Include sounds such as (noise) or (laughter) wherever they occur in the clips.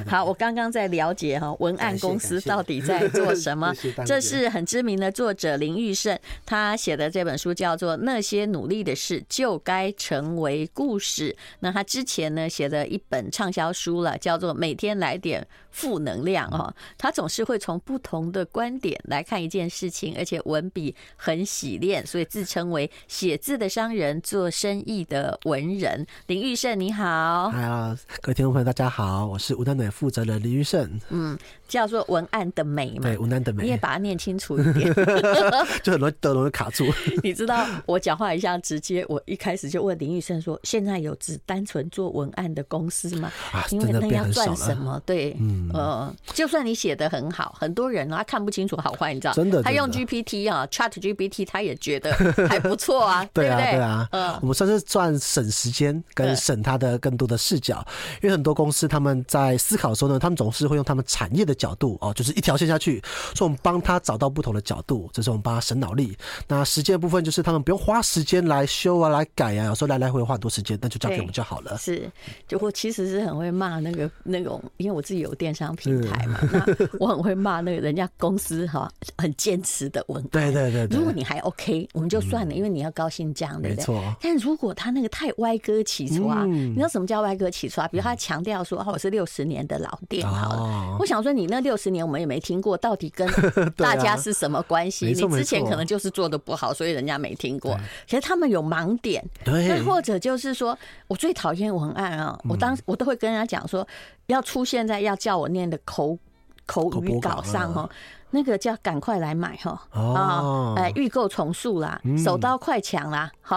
(laughs) 好，我刚刚在了解哈文案公司到底在做什么。(laughs) 这是很知名的作者林玉胜，他写的这本书叫做《那些努力的事就该成为故事》。那他之前呢写的一本畅销书了，叫做《每天来点负能量》哦。他总是会从不同的观点来看一件事情，而且文笔很洗练，所以自称为写字的商人，做生意的文人。林玉胜，你好。嗨啊，各位听众朋友，大家好，我是文案负责人林玉胜。嗯，叫做文案的美嘛。对，文案的美。你也把它念清楚一点，(laughs) 就很容易得容易卡住。(laughs) 你知道我讲话一下直接，我一开始就问林玉生说：“现在有只单纯做文案的公司吗？”啊，因为那要赚什么？对，嗯，呃，就算你写的很好，很多人他看不清楚好坏，你知道？真的，他用 GPT 啊，Chat GPT，他也觉得还不错 (laughs) 啊，对不对？对啊，嗯，我们算是赚省时间跟省他的更多的视角，因为很多公司他们在思考的时候呢，他们总是会用他们产业的角度哦，就是一条线下去，所以我们帮他找到不同的角度，这是我们帮他省脑力。那时间的部分就是他们不用花时间来修啊、来改啊，有时候来来回花很多时间，那就交给我们就好了。是，就我其实是很会骂那个 (laughs) 那种，因为我自己有电商平台嘛，那我很会骂那个人家公司哈很坚持的文案。对对对，如果你还 OK，我们就算了，因为你要高兴这样，对不对？没错。但如果他那个太歪歌起错，你知道什么叫歪歌起错？比如他强调说，我是六十年的老店，好了，我想说你那六十年我们也没听过，到底跟 (laughs) 大家是什么关系？你之前可能就是做的不好，所以人家没听过。其实他们有盲点，对，或者就是说我最讨厌文案啊，我当我都会跟人家讲说，要出现在要叫我念的口口语稿上哦，那个叫赶快来买哈啊，哎，预购重塑啦，手刀快抢啦，哈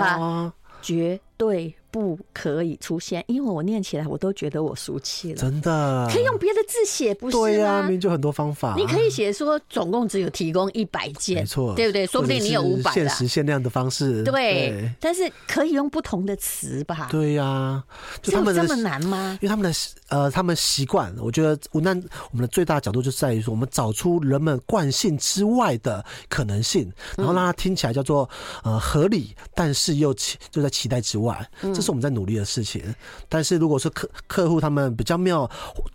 啊，绝对。不可以出现，因为我念起来我都觉得我俗气了。真的，可以用别的字写，不是吗？对呀、啊，明明就很多方法。你可以写说总共只有提供一百件，没错，对不对？说不定你有五百。限时限量的方式，对，对，但是可以用不同的词吧？对呀、啊，就他们这么难吗？因为他们的呃，他们习惯。我觉得文案我们的最大的角度就在于说，我们找出人们惯性之外的可能性，然后让它听起来叫做呃合理，但是又期就在期待之外。这是我们在努力的事情。但是如果说客客户他们比较没有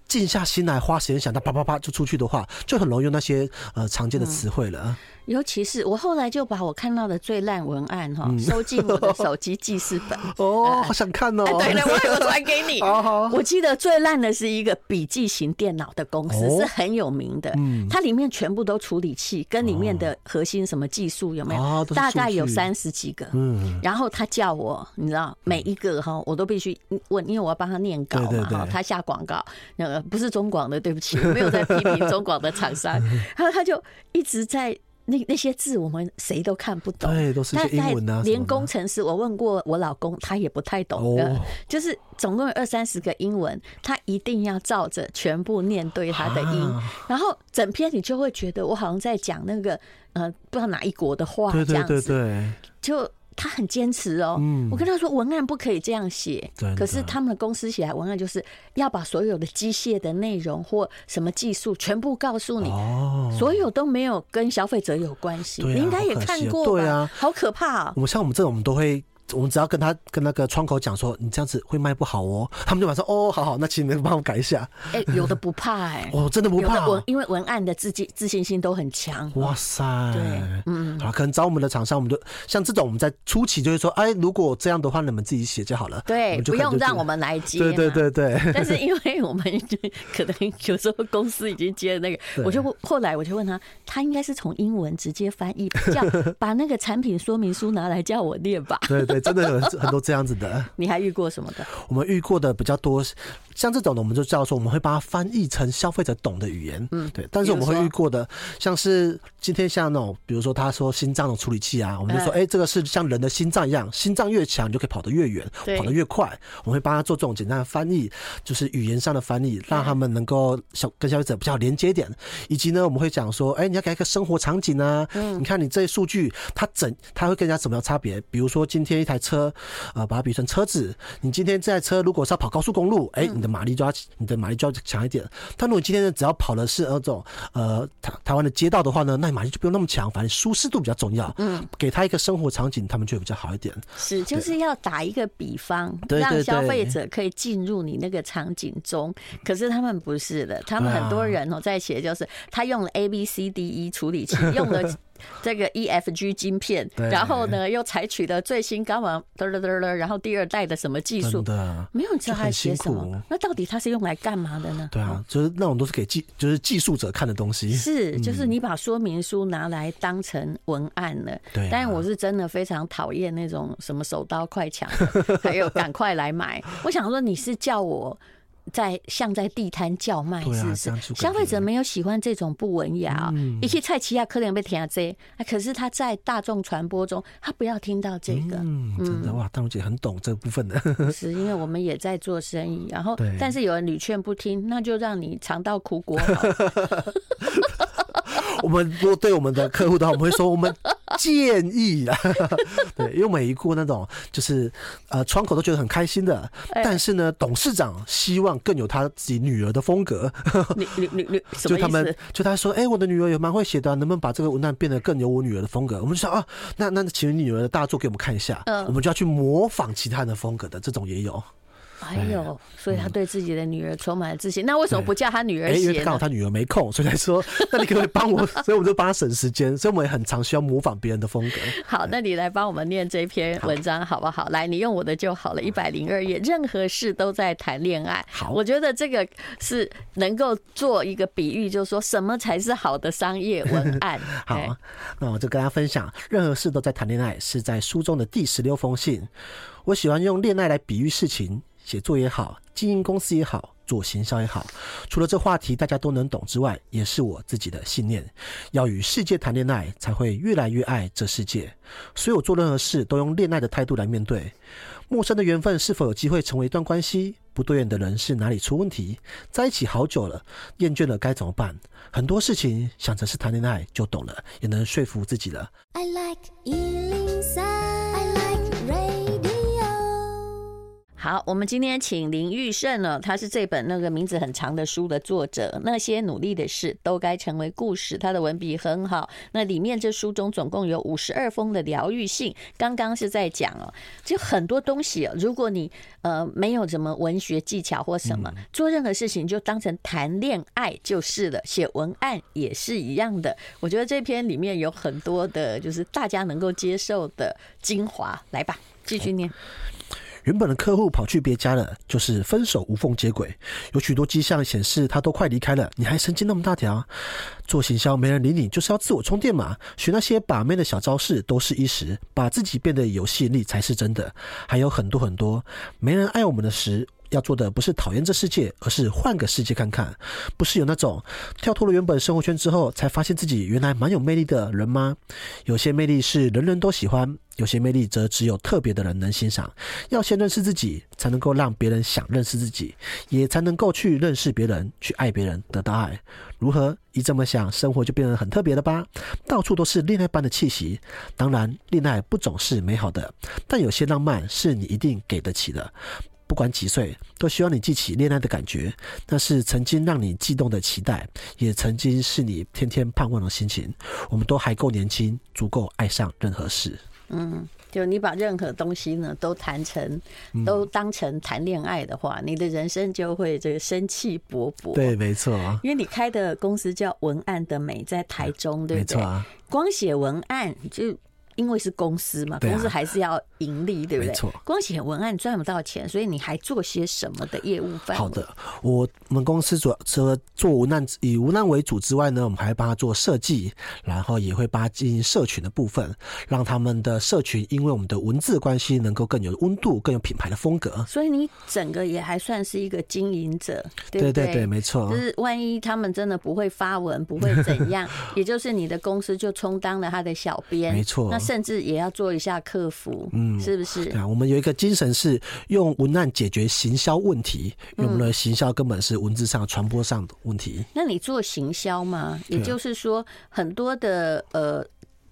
静下心来花时间想，他啪啪啪就出去的话，就很容易用那些呃常见的词汇了。尤其是我后来就把我看到的最烂文案哈收进我的 (laughs) 手机记事本。哦，(laughs) 好想看哦！对了，我有传给你。(laughs) 我记得最烂的是一个笔记型电脑的公司，是很有名的。它里面全部都处理器，跟里面的核心什么技术有没有？大概有三十几个。嗯。然后他叫我，你知道每一个哈，我都必须问，因为我要帮他念稿嘛哈。他下广告，那个不是中广的，对不起，我没有在批评中广的厂商。然后他就一直在。那那些字我们谁都看不懂，对，都是英文啊。连工程师，我问过我老公，他也不太懂的。(laughs) 就是总共有二三十个英文，他一定要照着全部念对他的音，(laughs) 然后整篇你就会觉得我好像在讲那个呃不知道哪一国的话这样子，对对对对，就。他很坚持哦，我跟他说文案不可以这样写，可是他们的公司写来文案就是要把所有的机械的内容或什么技术全部告诉你，所有都没有跟消费者有关系。你应该也看过吧？对啊，好可怕啊！我们像我们这种，我们都会。我们只要跟他跟那个窗口讲说，你这样子会卖不好哦，(laughs) 他们就马上哦，好好，那请你们帮我改一下。哎，(laughs) 有的不怕哎，哦，真的不怕，文因为文案的自信自信心都很强。哇塞，对，嗯，好，可能找我们的厂商，我们就像这种，我们在初期就会说，哎，如果这样的话，你们自己写就好了，对，不用让我们来接。对对对对。(laughs) 但是因为我们可能有时候公司已经接了那个，我就后来我就问他，他应该是从英文直接翻译，叫把那个产品说明书拿来叫我念吧。对对，真的有很多。这样子的，(laughs) 你还遇过什么的？我们遇过的比较多，像这种的，我们就叫做我们会把它翻译成消费者懂的语言，嗯，对。但是我们会遇过的，像是今天像那种，比如说他说心脏的处理器啊，我们就说，哎，这个是像人的心脏一样，心脏越强，你就可以跑得越远，跑得越快。我们会帮他做这种简单的翻译，就是语言上的翻译，让他们能够消跟消费者比较连接点。以及呢，我们会讲说，哎，你要给一个生活场景啊，嗯，你看你这些数据，它整它会跟人家怎么样差别？比如说今天一台车，呃，把它比成车子，你今天这台车如果是要跑高速公路，哎、欸，你的马力就要你的马力就要强一点。但如果今天呢，只要跑的是那种呃台台湾的街道的话呢，那你马力就不用那么强，反正舒适度比较重要。嗯，给他一个生活场景，他们就会比较好一点。是，就是要打一个比方，让消费者可以进入你那个场景中。可是他们不是的，他们很多人哦在写，就是他用了 A B C D E 处理器，用了。这个 E F G 晶片，然后呢，又采取了最新高网嘚嘚嘚嘚，然后第二代的什么技术，没有你知道它写什么。那到底它是用来干嘛的呢？对啊，就是那种都是给技，就是技术者看的东西。是，就是你把说明书拿来当成文案了。对，但我是真的非常讨厌那种什么手刀快抢，还有赶快来买。我想说，你是叫我。在像在地摊叫卖，是不是？消费者没有喜欢这种不文雅，一些菜奇亚可能被填这，可是他在大众传播中，他不要听到这个。嗯，真的哇，淡如姐很懂这部分的。(laughs) 是因为我们也在做生意，然后但是有人屡劝不听，那就让你尝到苦果。(laughs) 我们如果对我们的客户的话，我们会说我们 (laughs) 建议啊，(laughs) 对，因为每一户那种就是呃窗口都觉得很开心的，但是呢，董事长希望更有他自己女儿的风格。你你你你，就他们就他说，哎，我的女儿也蛮会写的，能不能把这个文案变得更有我女儿的风格？我们就说啊，那那请你女儿的大作给我们看一下，我们就要去模仿其他人的风格的，这种也有。哎呦，所以他对自己的女儿充满了自信。那为什么不叫他女儿写？因为刚好他女儿没空，所以才说，(laughs) 那你可不可以帮我？所以我们就帮他省时间。所以我们也很常需要模仿别人的风格。好，那你来帮我们念这篇文章好不好？来，你用我的就好了。一百零二页，任何事都在谈恋爱。好，我觉得这个是能够做一个比喻，就是说什么才是好的商业文案。(laughs) 好，那我就跟大家分享，任何事都在谈恋爱，是在书中的第十六封信。我喜欢用恋爱来比喻事情。写作也好，经营公司也好，做行销也好，除了这话题大家都能懂之外，也是我自己的信念。要与世界谈恋爱，才会越来越爱这世界。所以我做任何事都用恋爱的态度来面对。陌生的缘分是否有机会成为一段关系？不对眼的人是哪里出问题？在一起好久了，厌倦了该怎么办？很多事情想着是谈恋爱就懂了，也能说服自己了。I like 好，我们今天请林玉胜呢，他是这本那个名字很长的书的作者。那些努力的事都该成为故事，他的文笔很好。那里面这书中总共有五十二封的疗愈信。刚刚是在讲哦，就很多东西哦，如果你呃没有什么文学技巧或什么，做任何事情就当成谈恋爱就是了。写文案也是一样的。我觉得这篇里面有很多的，就是大家能够接受的精华。来吧，继续念。原本的客户跑去别家了，就是分手无缝接轨。有许多迹象显示他都快离开了，你还神经那么大条？做行销没人理你，就是要自我充电嘛。学那些把妹的小招式都是一时，把自己变得有吸引力才是真的。还有很多很多，没人爱我们的时。要做的不是讨厌这世界，而是换个世界看看。不是有那种跳脱了原本生活圈之后，才发现自己原来蛮有魅力的人吗？有些魅力是人人都喜欢，有些魅力则只有特别的人能欣赏。要先认识自己，才能够让别人想认识自己，也才能够去认识别人，去爱别人，得到爱。如何？一这么想，生活就变得很特别了吧？到处都是恋爱般的气息。当然，恋爱不总是美好的，但有些浪漫是你一定给得起的。不管几岁，都希望你记起恋爱的感觉，那是曾经让你悸动的期待，也曾经是你天天盼望的心情。我们都还够年轻，足够爱上任何事。嗯，就你把任何东西呢都谈成，都当成谈恋爱的话，嗯，你的人生就会这个生气勃勃。对，没错。啊因为你开的公司叫文案的美，在台中，对不对？没错啊。光写文案就。因为是公司嘛，公司还是要盈利，对不对？没错。光写文案赚不到钱，所以你还做些什么的业务范？好的，我们公司主要除了做文案，以文案为主之外呢，我们还帮他做设计，然后也会帮他进行社群的部分，让他们的社群因为我们的文字的关系，能够更有温度，更有品牌的风格。所以你整个也还算是一个经营者，对对对对，没错。就是万一他们真的不会发文，不会怎样，(laughs) 也就是你的公司就充当了他的小编，没错。甚至也要做一下客服，嗯，是不是？对啊，我们有一个精神是用文案解决行销问题，因为我们的行销根本是文字上传播上的问题。那你做行销吗？也就是说，很多的呃。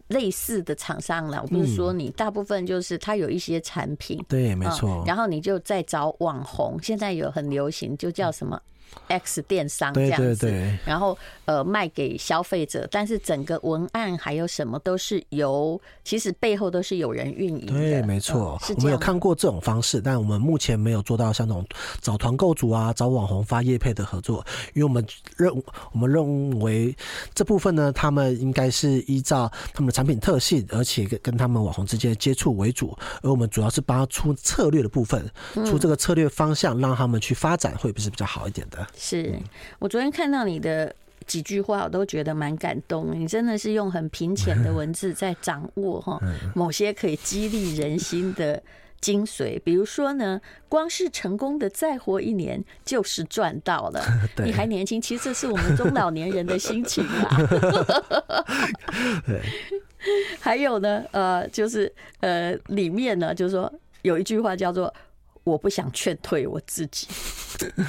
类似的厂商了。我不是说你，大部分就是他有一些产品，对，没错。然后你就再找网红，现在有很流行，就叫什么？X 电商这样子，对对对，然后呃卖给消费者，但是整个文案还有什么都是由，其实背后都是有人运营的。对，没错，嗯、我们有看过这种方式，但我们目前没有做到像那种找团购主啊、找网红发业配的合作，因为我们认我们认为这部分呢，他们应该是依照他们的产品特性，而且跟跟他们网红之间的接触为主，而我们主要是帮他出策略的部分，出这个策略方向，让他们去发展，会不是比较好一点的。是我昨天看到你的几句话，我都觉得蛮感动。你真的是用很平浅的文字在掌握哈 (laughs) 某些可以激励人心的精髓。比如说呢，光是成功的再活一年就是赚到了。(laughs) 你还年轻，其实这是我们中老年人的心情啊。(laughs) 还有呢，呃，就是呃，里面呢，就是说有一句话叫做。我不想劝退我自己，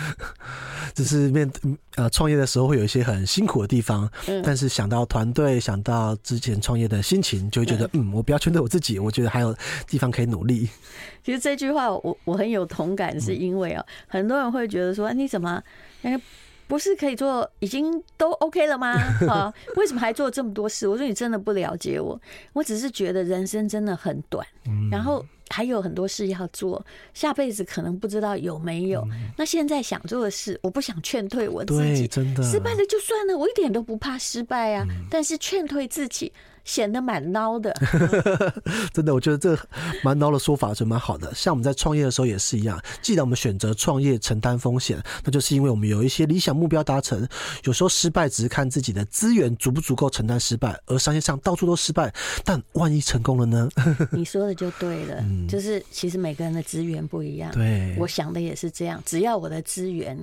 (laughs) 只是面呃创业的时候会有一些很辛苦的地方，嗯、但是想到团队，想到之前创业的心情，就会觉得嗯，嗯，我不要劝退我自己，我觉得还有地方可以努力。(laughs) 其实这句话我我很有同感，是因为啊，嗯、很多人会觉得说，你怎么不是可以做已经都 OK 了吗？(laughs) 啊，为什么还做这么多事？我说你真的不了解我，我只是觉得人生真的很短，然后。还有很多事要做，下辈子可能不知道有没有。那现在想做的事，我不想劝退我自己，真的，失败了就算了，我一点都不怕失败啊。但是劝退自己。显得蛮孬的，(laughs) 真的，我觉得这蛮孬的说法就蛮好的。像我们在创业的时候也是一样，既然我们选择创业承担风险，那就是因为我们有一些理想目标达成。有时候失败只是看自己的资源足不足够承担失败，而商业上到处都失败，但万一成功了呢？(laughs) (laughs) 你说的就对了，就是其实每个人的资源不一样。对，我想的也是这样，只要我的资源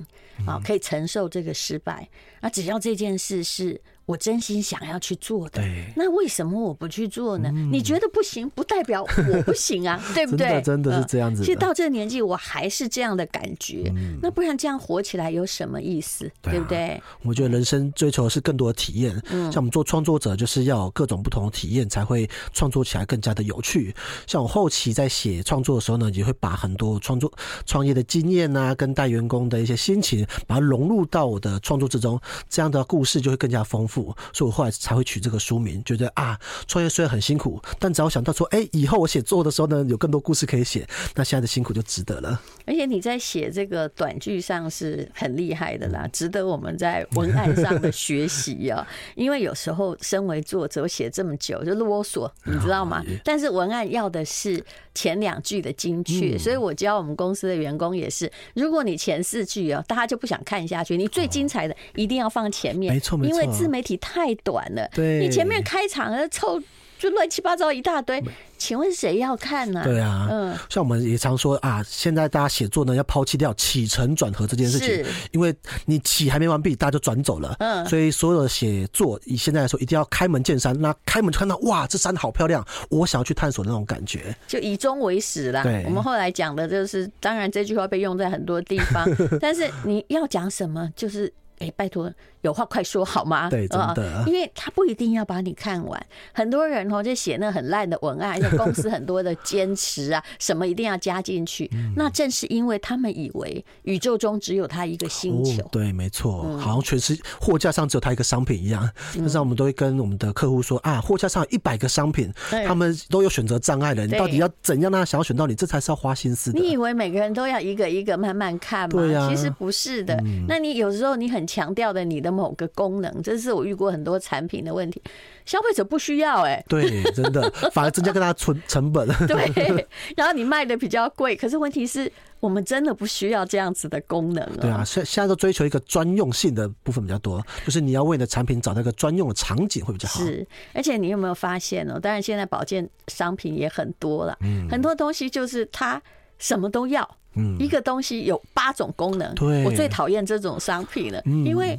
啊可以承受这个失败，那只要这件事是。我真心想要去做的，那为什么我不去做呢？你觉得不行，不代表 (laughs) 我不行啊，对不对？真的是这样子。其实到这个年纪，我还是这样的感觉。那不然这样活起来有什么意思？对不对？我觉得人生追求的是更多的体验。像我们做创作者，就是要有各种不同的体验，才会创作起来更加的有趣。像我后期在写创作的时候呢，也会把很多创作创业的经验啊，跟带员工的一些心情，把它融入到我的创作之中，这样的故事就会更加丰富。所以我后来才会取这个书名，觉得啊，创业虽然很辛苦，但只要想到说，哎，以后我写作的时候呢，有更多故事可以写，那现在的辛苦就值得了。而且你在写这个短剧上是很厉害的啦，值得我们在文案上的学习啊。(laughs) 因为有时候身为作者，我写这么久就啰嗦，你知道吗？但是文案要的是前两句的精确，所以我教我们公司的员工也是，如果你前四句啊，大家就不想看下去，你最精彩的一定要放前面，没错没错，因为自媒体。太短了，对，你前面开场啊，凑就乱七八糟一大堆，请问谁要看呢？对啊，嗯，像我们也常说啊，现在大家写作呢要抛弃掉起承转合这件事情，因为你起还没完毕，大家就转走了，嗯，所以所有的写作以现在来说，一定要开门见山，那开门就看到哇，这山好漂亮，我想要去探索那种感觉，就以终为始啦。对，我们后来讲的就是，当然这句话被用在很多地方，(laughs) 但是你要讲什么，就是。哎、欸，拜托，有话快说好吗？(laughs) 对，真的，因为他不一定要把你看完。很多人哦，就写那很烂的文案，而且公司很多的坚持啊，(laughs) 什么一定要加进去。那正是因为他们以为宇宙中只有他一个星球。哦、对，没错，好像全是货架上只有他一个商品一样。那时候我们都会跟我们的客户说啊，货架上有一百个商品，他们都有选择障碍的。你到底要怎样让他想要选到你？这才是要花心思的。你以为每个人都要一个一个慢慢看吗？对呀、啊，其实不是的。那你有时候你很。强调的你的某个功能，这是我遇过很多产品的问题，消费者不需要哎、欸，对，真的 (laughs) 反而增加跟他存成本，(laughs) 对，然后你卖的比较贵，可是问题是我们真的不需要这样子的功能啊。对啊，现现在都追求一个专用性的部分比较多，就是你要为你的产品找到一个专用的场景会比较好。是，而且你有没有发现呢？当然现在保健商品也很多了，嗯，很多东西就是它什么都要。一个东西有八种功能，对，我最讨厌这种商品了，因为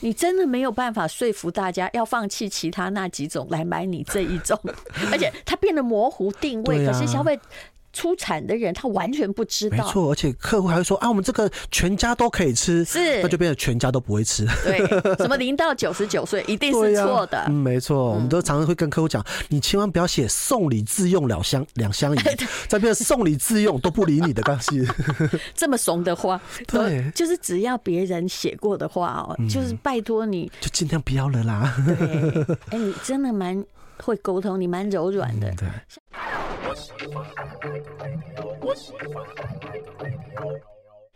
你真的没有办法说服大家要放弃其他那几种来买你这一种，(laughs) 而且它变得模糊定位，可是消费。出产的人他完全不知道，没错，而且客户还会说啊，我们这个全家都可以吃，是，那就变成全家都不会吃。对，什么零到九十九岁一定是错的。嗯，没错，我们都常常会跟客户讲，你千万不要写送礼自用两箱两相宜，再变成送礼自用都不理你的关系。(laughs) 这么怂的话，(laughs) 对，就是只要别人写过的话哦，就是拜托你。就尽量不要了啦。对，哎，你真的蛮会沟通，你蛮柔软的。对。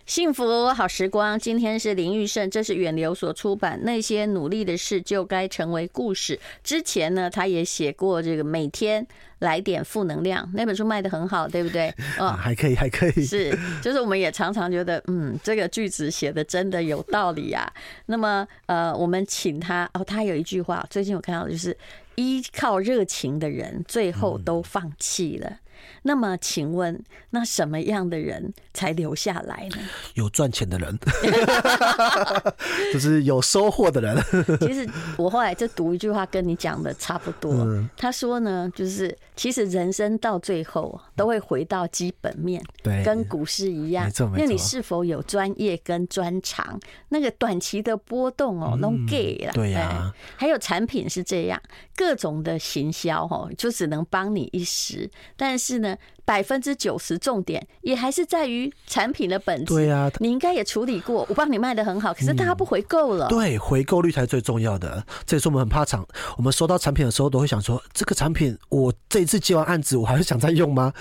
幸福好时光，今天是林玉胜，这是远流所出版《那些努力的事就该成为故事》。之前呢，他也写过这个每天来点负能量那本书，卖的很好，对不对？(laughs) 哦，还可以，还可以。是，就是我们也常常觉得，嗯，这个句子写的真的有道理啊。那么，呃，我们请他哦，他有一句话，最近我看到的就是依靠热情的人，最后都放弃了。那么，请问，那什么样的人才留下来呢？有赚钱的人，(laughs) 就是有收获的人。(laughs) 其实我后来就读一句话，跟你讲的差不多。他说呢，就是其实人生到最后都会回到基本面，对，跟股市一样。因为你是否有专业跟专长，那个短期的波动哦，弄 gay 了。对呀，还有产品是这样，各种的行销哦，就只能帮你一时，但是。是呢，百分之九十重点也还是在于产品的本质。对啊，你应该也处理过，我帮你卖的很好，可是大家不回购了。对，回购率才是最重要的。这也是我们很怕厂，我们收到产品的时候都会想说，这个产品我这一次接完案子，我还会想再用吗？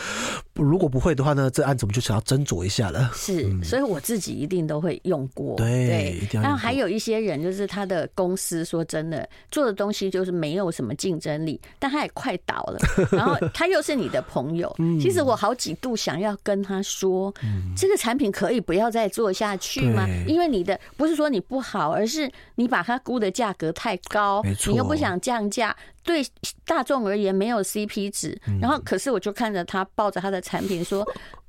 如果不会的话呢，这案子我们就想要斟酌一下了。是，所以我自己一定都会用过。对，一定要。然后还有一些人，就是他的公司说真的做的东西就是没有什么竞争力，但他也快倒了，(laughs) 然后他又是你的朋友。有，其实我好几度想要跟他说，这个产品可以不要再做下去吗？因为你的不是说你不好，而是你把它估的价格太高，你又不想降价。对大众而言没有 CP 值，然后可是我就看着他抱着他的产品说：“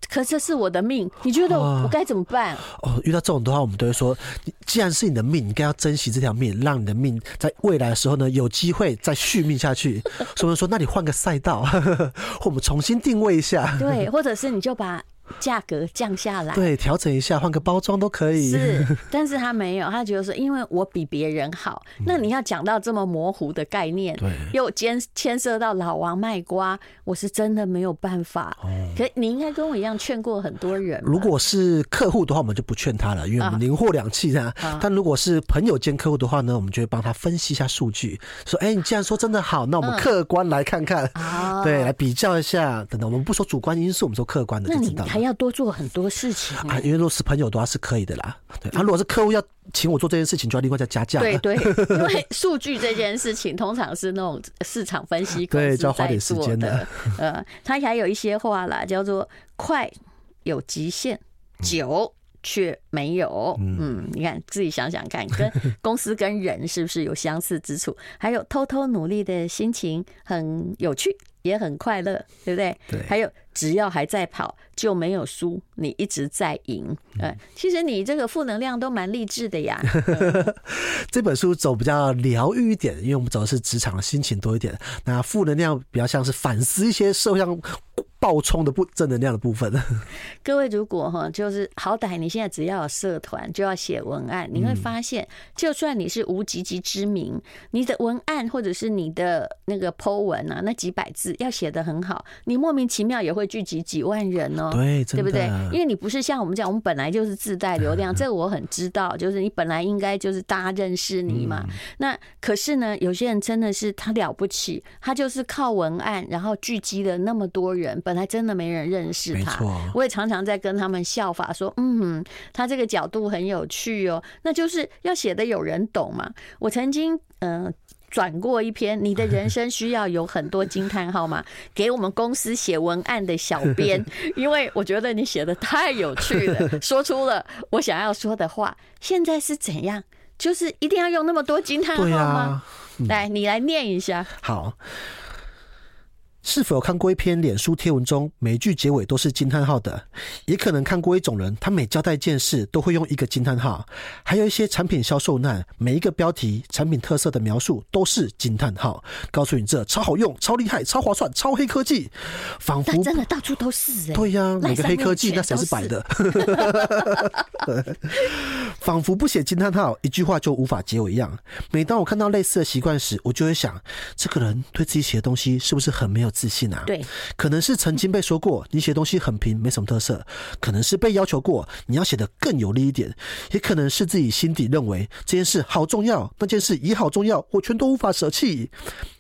可这是我的命，你觉得我该怎么办？”哦，遇到这种的话，我们都会说：“既然是你的命，你该要珍惜这条命，让你的命在未来的时候呢有机会再续命下去。(laughs) ”所以说：“那你换个赛道，或 (laughs) 我们重新定位一下。”对，或者是你就把。价格降下来，对，调整一下，换个包装都可以。是，(laughs) 但是他没有，他觉得说，因为我比别人好。那你要讲到这么模糊的概念，对，又牵牵涉到老王卖瓜，我是真的没有办法。哦可你应该跟我一样劝过很多人。如果是客户的话，我们就不劝他了，因为我们零货两气的。但如果是朋友兼客户的话呢，我们就会帮他分析一下数据，说，哎，你既然说真的好，那我们客观来看看，对，来比较一下。等等，我们不说主观因素，我们说客观的就知道了。还要多做很多事情啊，因为如果是朋友的话是可以的啦。对，啊，如果是客户要请我做这件事情，就要另外再加价。对对，(laughs) 因为数据这件事情通常是那种市场分析公司在做的，对，就要花点时间的。呃，他还有一些话啦，叫做快有极限，久却没有。嗯，你看自己想想看，跟 (laughs) 公司跟人是不是有相似之处？还有偷偷努力的心情很有趣。也很快乐，对不对？对。还有，只要还在跑，就没有输，你一直在赢。嗯，其实你这个负能量都蛮励志的呀。(laughs) (laughs) 这本书走比较疗愈一点，因为我们走的是职场的心情多一点。那负能量比较像是反思一些社会上。爆冲的不正能量的部分。(laughs) 各位，如果哈，就是好歹你现在只要有社团，就要写文案，你会发现，就算你是无籍籍之名，你的文案或者是你的那个 po 文啊，那几百字要写的很好，你莫名其妙也会聚集几万人哦，(laughs) 对，对不对？因为你不是像我们讲，我们本来就是自带流量，这个我很知道，就是你本来应该就是大家认识你嘛。那可是呢，有些人真的是他了不起，他就是靠文案，然后聚集了那么多人。本来真的没人认识他，我也常常在跟他们效法说，嗯，他这个角度很有趣哦，那就是要写的有人懂嘛。我曾经嗯转过一篇，你的人生需要有很多惊叹号吗？(laughs) 给我们公司写文案的小编，(laughs) 因为我觉得你写的太有趣了，(laughs) 说出了我想要说的话。现在是怎样？就是一定要用那么多惊叹号吗？来，你来念一下。好。是否有看过一篇脸书贴文中，每一句结尾都是惊叹号的？也可能看过一种人，他每交代一件事都会用一个惊叹号。还有一些产品销售难，每一个标题、产品特色的描述都是惊叹号，告诉你这超好用、超厉害、超划算、超黑科技，仿佛真的到处都是、欸。对呀、啊，每个黑科技那才是白的？仿佛不写惊叹号，一句话就无法结尾一样。每当我看到类似的习惯时，我就会想，这个人对自己写的东西是不是很没有自信啊？对，可能是曾经被说过你写东西很平，没什么特色；可能是被要求过你要写得更有力一点；也可能是自己心底认为这件事好重要，那件事也好重要，我全都无法舍弃。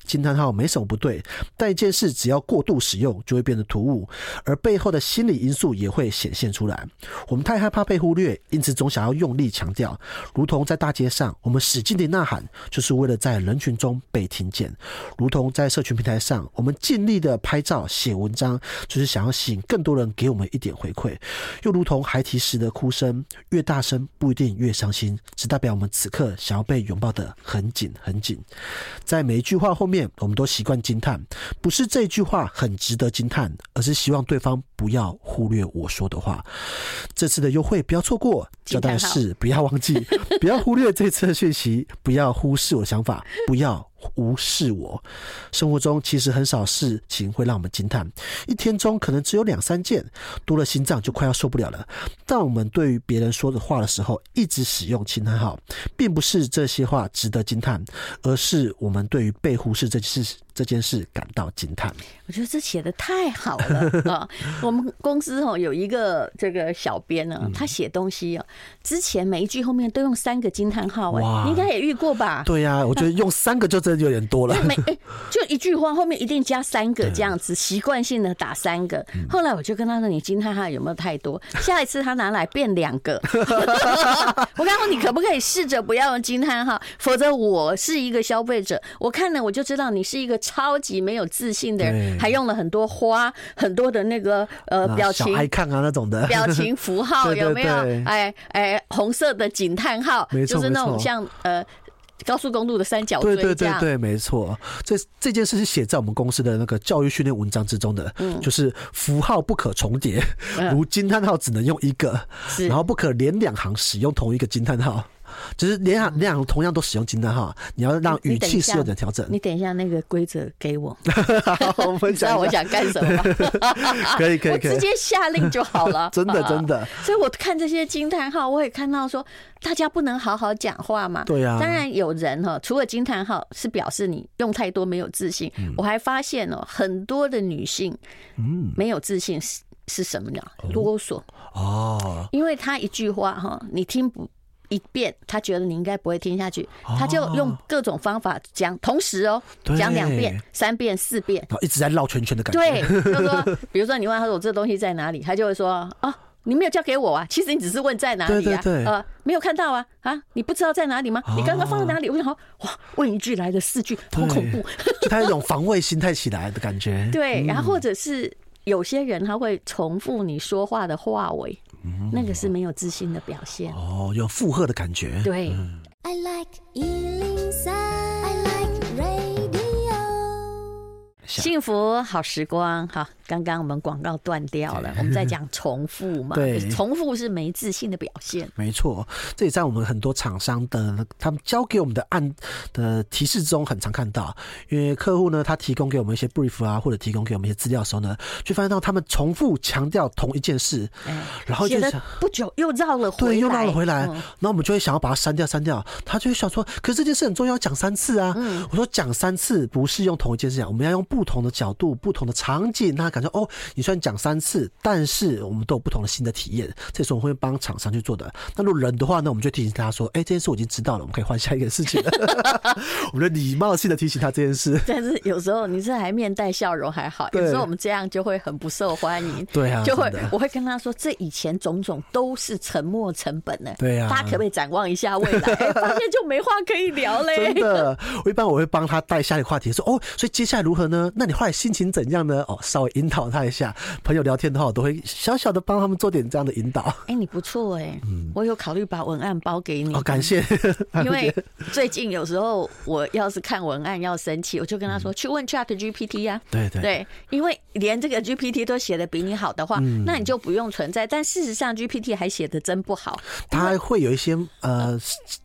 惊叹号没什么不对，但一件事只要过度使用，就会变得突兀，而背后的心理因素也会显现出来。我们太害怕被忽略，因此总想要用力强调，如同在大街上，我们使劲的呐喊，就是为了在人群中被听见；如同在社群平台上，我们尽力的拍照、写文章，就是想要吸引更多人给我们一点回馈。又如同孩提时的哭声，越大声不一定越伤心，只代表我们此刻想要被拥抱得很紧很紧。在每一句话后面。我们都习惯惊叹，不是这句话很值得惊叹，而是希望对方不要忽略我说的话。这次的优惠不要错过，交代的是不要忘记，(laughs) 不要忽略这次的讯息，不要忽视我的想法，不要。无视我，生活中其实很少事情会让我们惊叹，一天中可能只有两三件，多了心脏就快要受不了了。但我们对于别人说的话的时候，一直使用惊叹号，并不是这些话值得惊叹，而是我们对于被忽视这件事这件事感到惊叹。我觉得这写的太好了 (laughs) 啊！我们公司哦有一个这个小编呢，他写东西哦，之前每一句后面都用三个惊叹号，哎，你应该也遇过吧？对呀，(laughs) 我觉得用三个就真的。有点多了，每哎，就一句话后面一定加三个这样子，习惯性的打三个。后来我就跟他说：“你惊叹号有没有太多？(laughs) 下一次他拿来变两个。”我刚说：“你可不可以试着不要用惊叹号？否则我是一个消费者，我看了我就知道你是一个超级没有自信的人，还用了很多花、很多的那个呃表情爱看啊那种的表情符号 (laughs) 有没有？哎哎，红色的惊叹号，就是那种像呃。”高速公路的三角锥，对对对对，没错。这这件事是写在我们公司的那个教育训练文章之中的，嗯，就是符号不可重叠，如惊叹号只能用一个，然后不可连两行使用同一个惊叹号。就是连两两行同样都使用惊叹号，你要让语气是有点调整。你等一下，那个规则给我，(laughs) 你知道我想干什么吗？(laughs) 可以可以，我直接下令就好了。(laughs) 真的真的。所以我看这些惊叹号，我也看到说，大家不能好好讲话嘛。对呀。当然有人哈，除了惊叹号是表示你用太多没有自信，我还发现哦，很多的女性嗯没有自信是是什么呢？啰嗦哦，因为她一句话哈，你听不。一遍，他觉得你应该不会听下去，他就用各种方法讲，同时哦，讲两遍、三遍、四遍，然后一直在绕圈圈的感觉。对，就说，(laughs) 比如说你问他说我这东西在哪里，他就会说啊，你没有交给我啊，其实你只是问在哪里啊，对对对。呃，没有看到啊，啊，你不知道在哪里吗？你刚刚放在哪里？我想说，哇，问一句来的四句，好恐怖，(laughs) 就他有一种防卫心态起来的感觉。(laughs) 对，然后或者是有些人他会重复你说话的话尾。那个是没有自信的表现哦，有负荷的感觉。对。嗯 I like radio 幸福好时光，好，刚刚我们广告断掉了，我们在讲重复嘛，(laughs) 对，重复是没自信的表现，没错，这也在我们很多厂商的他们交给我们的案的提示中很常看到，因为客户呢，他提供给我们一些 brief 啊，或者提供给我们一些资料的时候呢，就发现到他们重复强调同一件事，然后就想不久又绕了回来，对，又绕了回来，那我们就会想要把它删掉，删掉，他就会想说，可是这件事很重要，讲三次啊，我说讲三次不是用同一件事讲，我们要用不。同的角度、不同的场景，那感觉哦，你虽然讲三次，但是我们都有不同的新的体验。这时候我们会帮厂商去做的。那如果人的话呢，我们就提醒他说：“哎、欸，这件事我已经知道了，我们可以换下一个事情了。(laughs) ”我们就礼貌性的提醒他这件事。但是有时候你是还面带笑容还好，有时候我们这样就会很不受欢迎。(laughs) 对啊，就会我会跟他说：“这以前种种都是沉没成本呢。”对啊，大家可不可以展望一下未来？(laughs) 发现就没话可以聊嘞。真的，我一般我会帮他带下一个话题，说：“哦，所以接下来如何呢？那你后来心情？”怎样呢？哦，稍微引 (laughs) 导他一下。朋友聊天的话，我都会小小的帮他们做点这样的引导。哎、欸，你不错哎、欸，嗯，我有考虑把文案包给你。哦，感谢。(laughs) 因为 (laughs) 最近有时候我要是看文案要生气，我就跟他说、嗯、去问 Chat GPT 呀、啊。对对对，因为连这个 GPT 都写的比你好的话、嗯，那你就不用存在。但事实上，GPT 还写的真不好。它会有一些呃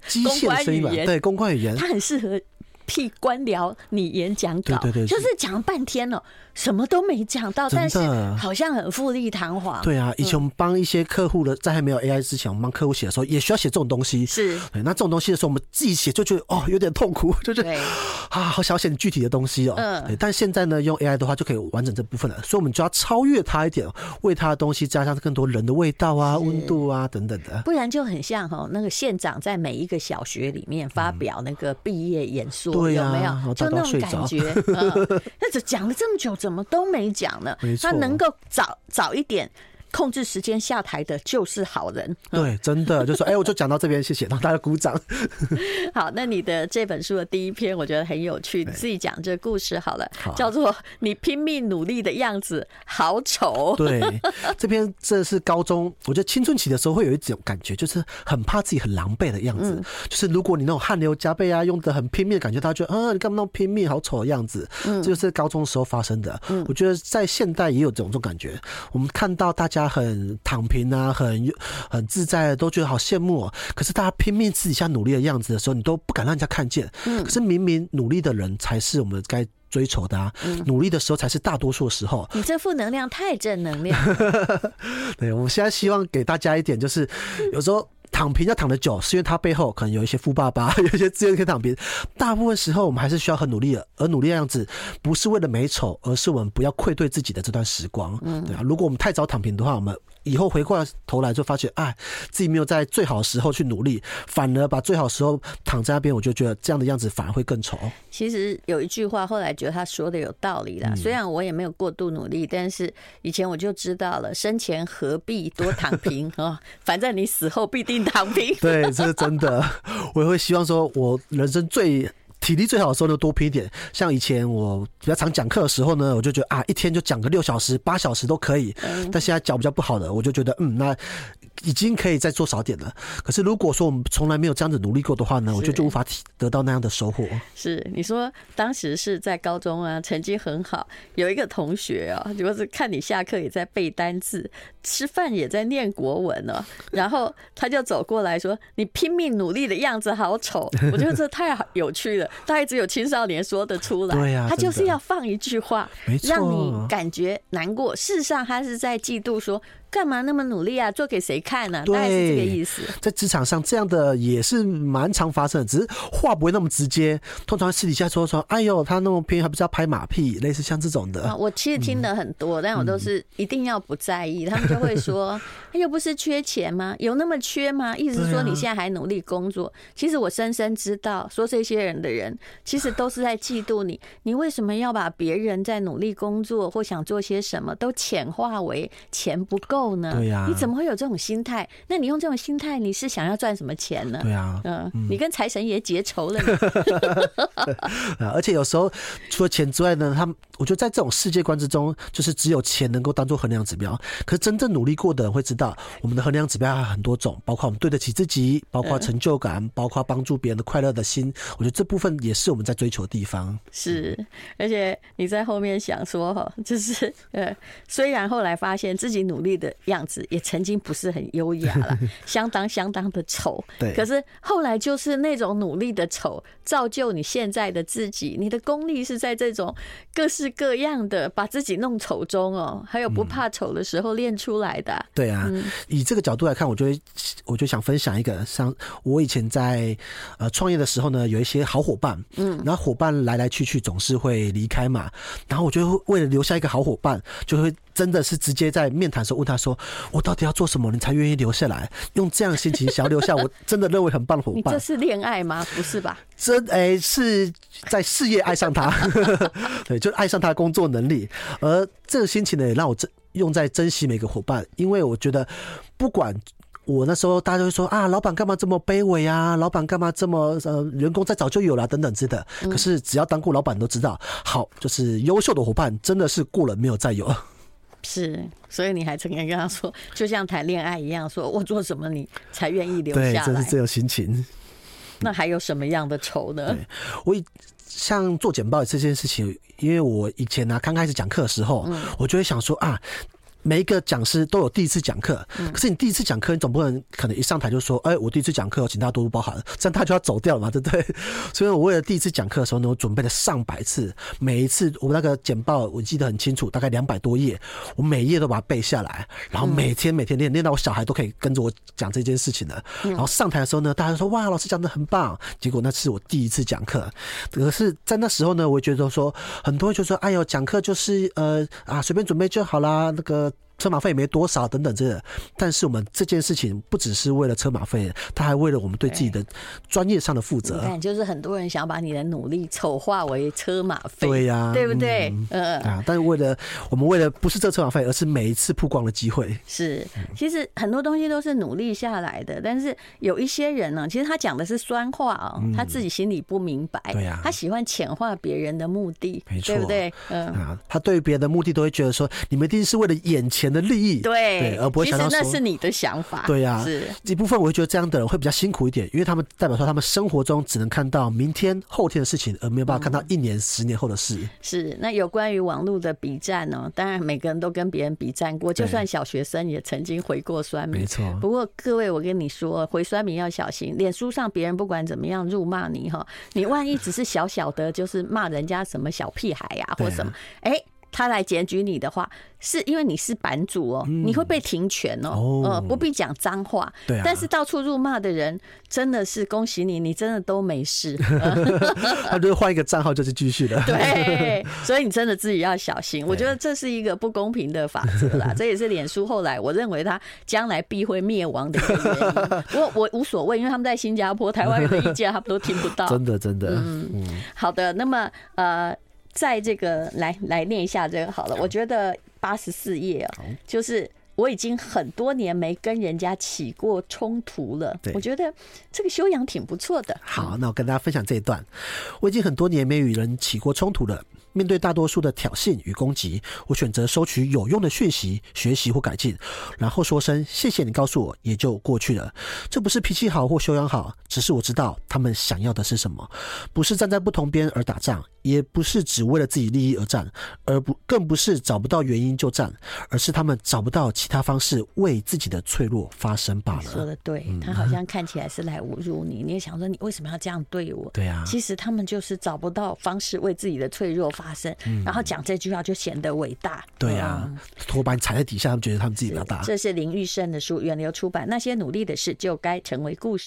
机械的声音吧？对，公关语言，它很适合替官僚你演讲稿，对对对，就是讲了半天了。什么都没讲到，但是好像很富丽堂皇。对啊，以前我们帮一些客户的，在还没有 AI 之前，我们帮客户写的时候，也需要写这种东西。是，那这种东西的时候，我们自己写就觉得哦，有点痛苦，就觉得啊，好想要写具体的东西哦。嗯。但现在呢，用 AI 的话就可以完整这部分了，所以我们就要超越它一点，为它的东西加上更多人的味道啊、温度啊等等的。不然就很像哈，那个县长在每一个小学里面发表那个毕业演说，嗯，有没有？就那种感觉。嗯。(laughs) 那这讲了这么久，怎么都没讲？讲了，他能够早早一点。控制时间下台的就是好人。对，真的就说，哎、欸，我就讲到这边，谢谢，让大家鼓掌。(laughs) 好，那你的这本书的第一篇，我觉得很有趣，你自己讲这个故事好了，叫做“你拼命努力的样子好丑”。对，这篇这是高中，我觉得青春期的时候会有一种感觉，就是很怕自己很狼狈的样子。就是如果你那种汗流浃背啊，用的很拼命的感觉，大家觉得啊，你干嘛那么拼命，好丑的样子。嗯，这就是高中时候发生的。嗯，我觉得在现代也有这种这种感觉。我们看到大家。家很躺平啊，很很自在，都觉得好羡慕哦。可是大家拼命私底下努力的样子的时候，你都不敢让人家看见。嗯，可是明明努力的人才是我们该追求的啊。嗯，努力的时候才是大多数的时候。你这负能量太正能量。(laughs) 对，我们现在希望给大家一点，就是有时候。躺平要躺得久，是因为他背后可能有一些富爸爸，(laughs) 有一些资源可以躺平。大部分时候，我们还是需要很努力的，而努力的样子不是为了美丑，而是我们不要愧对自己的这段时光。嗯，对啊。如果我们太早躺平的话，我们以后回过头来就发现，哎，自己没有在最好的时候去努力，反而把最好的时候躺在那边，我就觉得这样的样子反而会更丑。其实有一句话，后来觉得他说的有道理啦。虽然我也没有过度努力，但是以前我就知道了，生前何必多躺平啊？(laughs) 反正你死后必定。躺平，对，这是真的。我也会希望说，我人生最体力最好的时候就多拼一点。像以前我比较常讲课的时候呢，我就觉得啊，一天就讲个六小时、八小时都可以。但现在脚比较不好的，我就觉得嗯，那。已经可以再做少点了。可是如果说我们从来没有这样子努力过的话呢，我觉得就无法得到那样的收获。是你说当时是在高中啊，成绩很好，有一个同学啊，就是看你下课也在背单字，吃饭也在念国文哦，(laughs) 然后他就走过来说：“你拼命努力的样子好丑。(laughs) ”我觉得这太有趣了，大概只有青少年说得出来。对呀，他就是要放一句话，让你感觉难过。事实上，他是在嫉妒说。干嘛那么努力啊？做给谁看呢？啊？大概是这个意思。在职场上，这样的也是蛮常发生的，只是话不会那么直接。通常私底下说说，哎呦，他那么拼，还不是要拍马屁？类似像这种的。啊，我其实听的很多，嗯，但我都是一定要不在意。他们就会说，他又不是缺钱吗？有那么缺吗？意思是说你现在还努力工作。其实我深深知道，说这些人的人，其实都是在嫉妒你。你为什么要把别人在努力工作或想做些什么都浅化为钱不够？呢？对呀，你怎么会有这种心态？那你用这种心态，你是想要赚什么钱呢？对呀，嗯，你跟财神爷结仇了。(laughs) 而且有时候除了钱之外呢，他们我觉得在这种世界观之中，就是只有钱能够当做衡量指标。可是真正努力过的人会知道，我们的衡量指标还有很多种，包括我们对得起自己，包括成就感，包括帮助别人的快乐的心。我觉得这部分也是我们在追求的地方。是，而且你在后面想说哈，就是呃，虽然后来发现自己努力的。样子也曾经不是很优雅了，(laughs) 相当相当的丑。对，可是后来就是那种努力的丑，造就你现在的自己。你的功力是在这种各式各样的把自己弄丑中哦，还有不怕丑的时候练出来的。对啊，以这个角度来看，我就会我就想分享一个，像我以前在呃创业的时候呢，有一些好伙伴，嗯，然后伙伴来来去去总是会离开嘛，然后我就为了留下一个好伙伴，就会。真的是直接在面谈时候问他说：“我到底要做什么，你才愿意留下来？”用这样的心情想要留下，我真的认为很棒的伙伴。你这是恋爱吗？不是吧？真哎、欸，是在事业爱上他，(laughs) 对，就爱上他的工作能力。而这个心情呢，也让我珍用在珍惜每个伙伴，因为我觉得不管我那时候，大家都会说啊，老板干嘛这么卑微啊？老板干嘛这么呃，员工再早就有了等等之类的。可是只要当过老板都知道，好，就是优秀的伙伴真的是过了没有再有。是，所以你还曾经跟他说，就像谈恋爱一样，说我做什么你才愿意留下来？对，这是这种心情。那还有什么样的愁呢？对，我像做简报这件事情，因为我以前呢、啊、刚开始讲课的时候，我就会想说啊。每一个讲师都有第一次讲课，可是你第一次讲课，你总不能可能一上台就说：“哎、欸，我第一次讲课，请大家多多包涵。”这样他就要走掉了嘛，对不对？(laughs) 所以我为了第一次讲课的时候呢，我准备了上百次，每一次我那个简报我记得很清楚，大概两百多页，我每一页都把它背下来，然后每天每天练，练到我小孩都可以跟着我讲这件事情了。然后上台的时候呢，大家说：“哇，老师讲的很棒。”结果那是我第一次讲课，可是在那时候呢，我觉得说很多人就说：“哎呦，讲课就是呃啊，随便准备就好啦。”那个。车马费也没多少，等等这个，但是我们这件事情不只是为了车马费，他还为了我们对自己的专业上的负责。你看，就是很多人想把你的努力丑化为车马费，对呀、啊，对不对？嗯啊，但是为了我们为了不是这车马费，而是每一次曝光的机会。是，其实很多东西都是努力下来的，但是有一些人呢，其实他讲的是酸话哦，他自己心里不明白，对呀，他喜欢浅化别人的目的，没错，对不对？嗯啊，他对别人的目的都会觉得说，你们一定是为了眼前的利益，对，对，而不会想到说那是你的想法，对呀、啊，是一部分我会觉得这样的人会比较辛苦一点，因为他们代表说他们生活中只能看到明天、后天的事情，而没有办法看到一年、十年后的事。是那有关于网络的比战呢？当然每个人都跟别人比战过，就算小学生也曾经回过酸民，没错。不过各位，我跟你说，回酸民要小心，脸书上别人不管怎么样辱骂你哈，你万一只是小小的，就是骂人家什么小屁孩呀、啊，或什么，哎、欸。他来检举你的话，是因为你是版主哦，你会被停权哦，呃，不必讲脏话。对啊。但是到处辱骂的人，真的是恭喜你，你真的都没事。(laughs) 他就换一个账号就是继续的。(laughs) 对，(laughs) 所以你真的自己要小心。我觉得这是一个不公平的法则啦，这也是脸书后来我认为他将来必会灭亡的一个原因。不过我无所谓，因为他们在新加坡，台湾人的意见他们都听不到。真的，真的。嗯嗯。好的，那么呃。在这个来来念一下这个好了，我觉得八十四页啊，就是我已经很多年没跟人家起过冲突了。我觉得这个修养挺不错的。好，那我跟大家分享这一段，我已经很多年没与人起过冲突了。面对大多数的挑衅与攻击，我选择收取有用的讯息，学习或改进，然后说声谢谢你告诉我，也就过去了。这不是脾气好或修养好，只是我知道他们想要的是什么，不是站在不同边而打仗，也不是只为了自己利益而战，而不更不是找不到原因就战，而是他们找不到其他方式为自己的脆弱发声罢了。说的对，他好像看起来是来侮辱你，你也想说你为什么要这样对我？对啊，其实他们就是找不到方式为自己的脆弱发。发生，然后讲这句话就显得伟大。对呀，拖把你踩在底下，他们觉得他们自己比较大。这是林玉胜的书，远流出版。那些努力的事就该成为故事。